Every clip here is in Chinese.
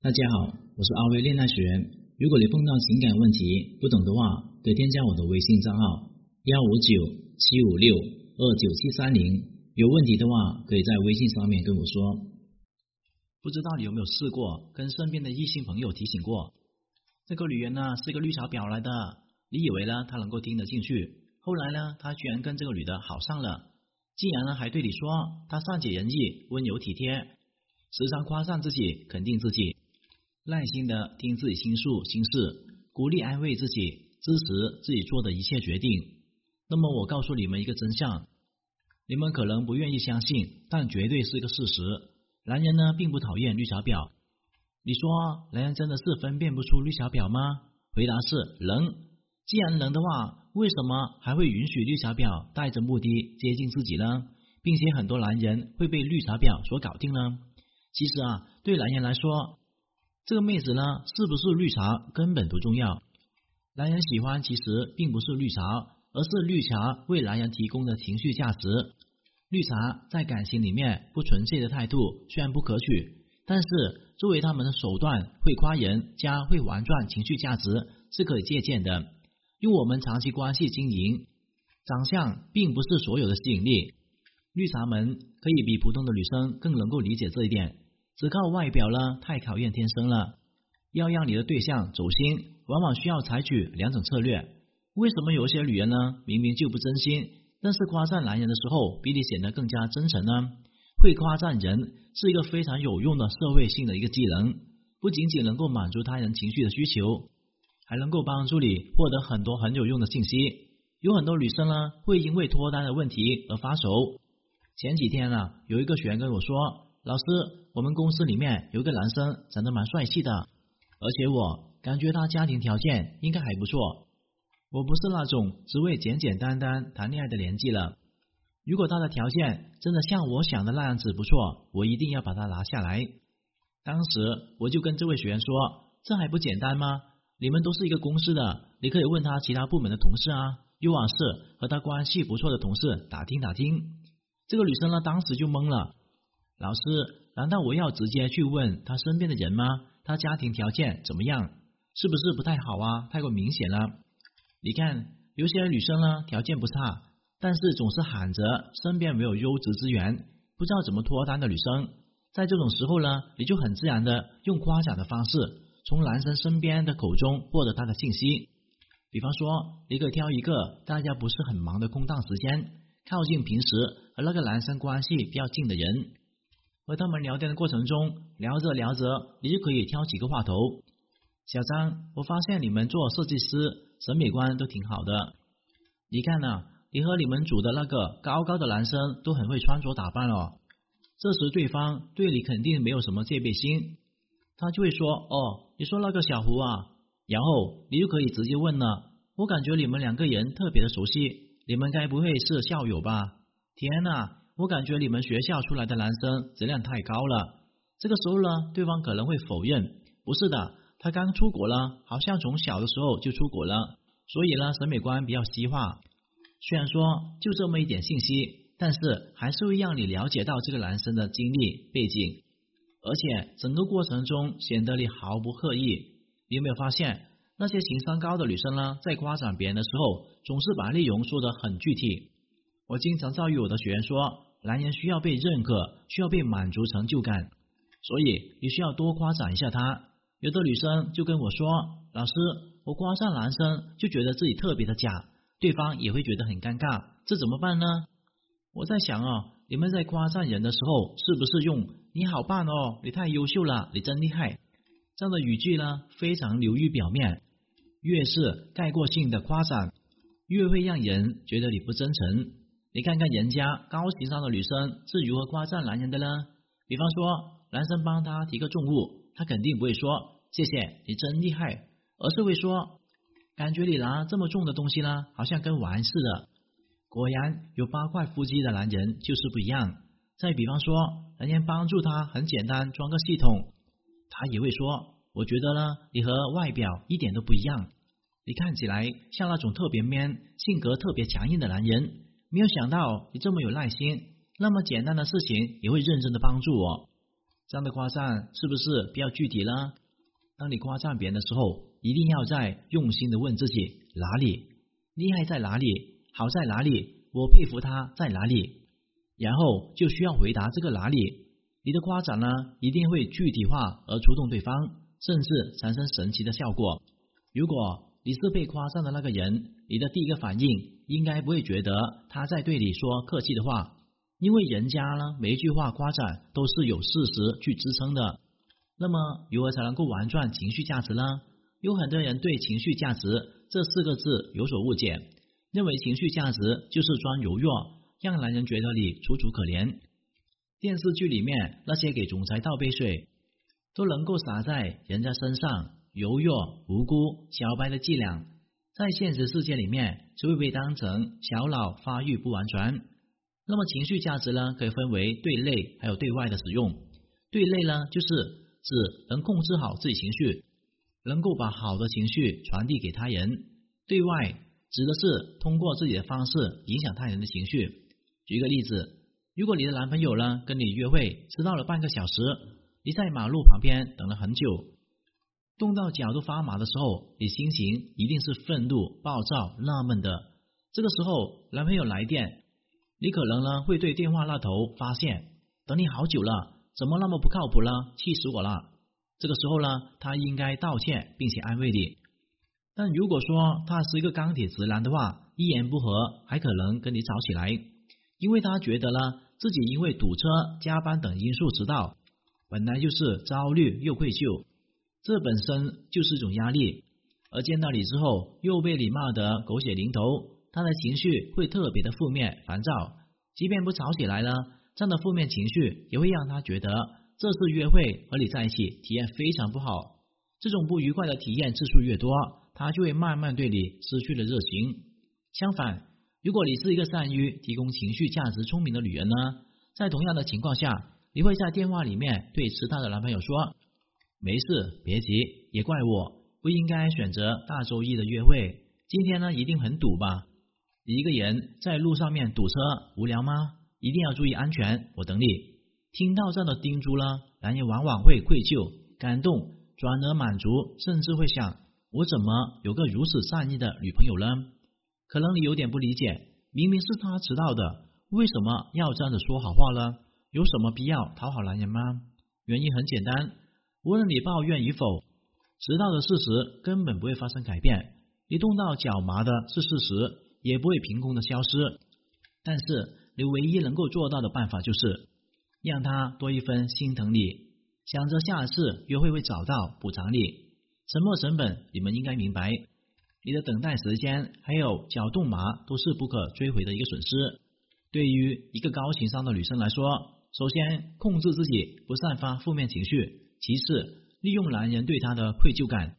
大家好，我是阿威恋爱学员。如果你碰到情感问题不懂的话，可以添加我的微信账号幺五九七五六二九七三零。有问题的话，可以在微信上面跟我说。不知道你有没有试过跟身边的异性朋友提醒过，这个女人呢是个绿茶婊来的，你以为呢她能够听得进去？后来呢，她居然跟这个女的好上了，竟然呢还对你说她善解人意、温柔体贴，时常夸赞自己、肯定自己。耐心的听自己倾诉心事，鼓励安慰自己，支持自己做的一切决定。那么我告诉你们一个真相，你们可能不愿意相信，但绝对是一个事实。男人呢并不讨厌绿茶婊。你说男人真的是分辨不出绿茶婊吗？回答是能。既然能的话，为什么还会允许绿茶婊带着目的接近自己呢？并且很多男人会被绿茶婊所搞定呢？其实啊，对男人来说。这个妹子呢，是不是绿茶根本不重要。男人喜欢其实并不是绿茶，而是绿茶为男人提供的情绪价值。绿茶在感情里面不纯粹的态度虽然不可取，但是作为他们的手段，会夸人加会玩转情绪价值是可以借鉴的。用我们长期关系经营，长相并不是所有的吸引力。绿茶们可以比普通的女生更能够理解这一点。只靠外表呢，太考验天生了。要让你的对象走心，往往需要采取两种策略。为什么有些女人呢，明明就不真心，但是夸赞男人的时候，比你显得更加真诚呢？会夸赞人是一个非常有用的社会性的一个技能，不仅仅能够满足他人情绪的需求，还能够帮助你获得很多很有用的信息。有很多女生呢，会因为脱单的问题而发愁。前几天呢，有一个学员跟我说。老师，我们公司里面有个男生长得蛮帅气的，而且我感觉他家庭条件应该还不错。我不是那种只为简简单单谈恋爱的年纪了。如果他的条件真的像我想的那样子不错，我一定要把他拿下来。当时我就跟这位学员说：“这还不简单吗？你们都是一个公司的，你可以问他其他部门的同事啊，又或是和他关系不错的同事打听打听。”这个女生呢，当时就懵了。老师，难道我要直接去问他身边的人吗？他家庭条件怎么样？是不是不太好啊？太过明显了。你看，有些女生呢，条件不差，但是总是喊着身边没有优质资源，不知道怎么脱单的女生，在这种时候呢，你就很自然的用夸奖的方式，从男生身边的口中获得他的信息。比方说，你可以挑一个大家不是很忙的空档时间，靠近平时和那个男生关系比较近的人。和他们聊天的过程中，聊着聊着，你就可以挑几个话头。小张，我发现你们做设计师审美观都挺好的。你看呐，你和你们组的那个高高的男生都很会穿着打扮哦。这时对方对你肯定没有什么戒备心，他就会说：“哦，你说那个小胡啊。”然后你就可以直接问了：“我感觉你们两个人特别的熟悉，你们该不会是校友吧？”天呐！我感觉你们学校出来的男生质量太高了。这个时候呢，对方可能会否认，不是的，他刚出国了，好像从小的时候就出国了，所以呢，审美观比较西化。虽然说就这么一点信息，但是还是会让你了解到这个男生的经历背景，而且整个过程中显得你毫不刻意。你有没有发现，那些情商高的女生呢，在夸奖别人的时候，总是把内容说得很具体。我经常教育我的学员说。男人需要被认可，需要被满足成就感，所以你需要多夸奖一下他。有的女生就跟我说：“老师，我夸赞男生就觉得自己特别的假，对方也会觉得很尴尬，这怎么办呢？”我在想啊，你们在夸赞人的时候，是不是用“你好棒哦，你太优秀了，你真厉害”这样的语句呢？非常流于表面，越是概括性的夸赞，越会让人觉得你不真诚。你看看人家高情商的女生是如何夸赞男人的呢？比方说，男生帮她提个重物，她肯定不会说谢谢你真厉害，而是会说感觉你拿这么重的东西呢，好像跟玩似的。果然有八块腹肌的男人就是不一样。再比方说，男人帮助他很简单装个系统，他也会说我觉得呢，你和外表一点都不一样，你看起来像那种特别 man、性格特别强硬的男人。没有想到你这么有耐心，那么简单的事情也会认真的帮助我。这样的夸赞是不是比较具体呢？当你夸赞别人的时候，一定要在用心的问自己哪里厉害在哪里，好在哪里，我佩服他在哪里，然后就需要回答这个哪里。你的夸奖呢，一定会具体化而触动对方，甚至产生神奇的效果。如果你是被夸赞的那个人，你的第一个反应应该不会觉得他在对你说客气的话。因为人家呢，每一句话夸赞都是有事实去支撑的。那么，如何才能够玩转情绪价值呢？有很多人对情绪价值这四个字有所误解，认为情绪价值就是装柔弱，让男人觉得你楚楚可怜。电视剧里面那些给总裁倒杯水都能够洒在人家身上，柔弱、无辜、小白的伎俩，在现实世界里面就会被当成小脑发育不完全。那么情绪价值呢，可以分为对内还有对外的使用。对内呢，就是指能控制好自己情绪，能够把好的情绪传递给他人；对外指的是通过自己的方式影响他人的情绪。举一个例子，如果你的男朋友呢跟你约会迟到了半个小时，你在马路旁边等了很久，冻到脚都发麻的时候，你心情一定是愤怒、暴躁、纳闷的。这个时候，男朋友来电。你可能呢会对电话那头发现，等你好久了，怎么那么不靠谱呢？气死我了！这个时候呢，他应该道歉并且安慰你。但如果说他是一个钢铁直男的话，一言不合还可能跟你吵起来，因为他觉得呢自己因为堵车、加班等因素迟到，本来就是焦虑又愧疚，这本身就是一种压力。而见到你之后，又被你骂得狗血淋头。他的情绪会特别的负面、烦躁，即便不吵起来了，这样的负面情绪也会让他觉得这次约会和你在一起体验非常不好。这种不愉快的体验次数越多，他就会慢慢对你失去了热情。相反，如果你是一个善于提供情绪价值、聪明的女人呢，在同样的情况下，你会在电话里面对其他的男朋友说：“没事，别急，也怪我不应该选择大周一的约会，今天呢一定很堵吧。”一个人在路上面堵车无聊吗？一定要注意安全。我等你。听到这样的叮嘱了，男人往往会愧疚、感动，转而满足，甚至会想：我怎么有个如此善意的女朋友呢？可能你有点不理解，明明是他迟到的，为什么要这样子说好话呢？有什么必要讨好男人吗？原因很简单，无论你抱怨与否，迟到的事实根本不会发生改变。你冻到脚麻的是事实。也不会凭空的消失，但是你唯一能够做到的办法就是让他多一分心疼你，想着下次约会会找到补偿你。沉默成本，你们应该明白，你的等待时间还有脚冻麻都是不可追回的一个损失。对于一个高情商的女生来说，首先控制自己不散发负面情绪，其次利用男人对她的愧疚感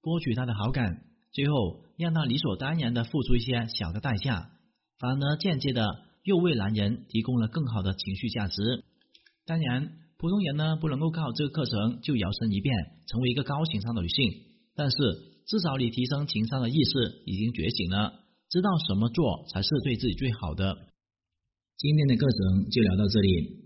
博取他的好感，最后。让他理所当然的付出一些小的代价，反而间接的又为男人提供了更好的情绪价值。当然，普通人呢不能够靠这个课程就摇身一变成为一个高情商的女性，但是至少你提升情商的意识已经觉醒了，知道什么做才是对自己最好的。今天的课程就聊到这里。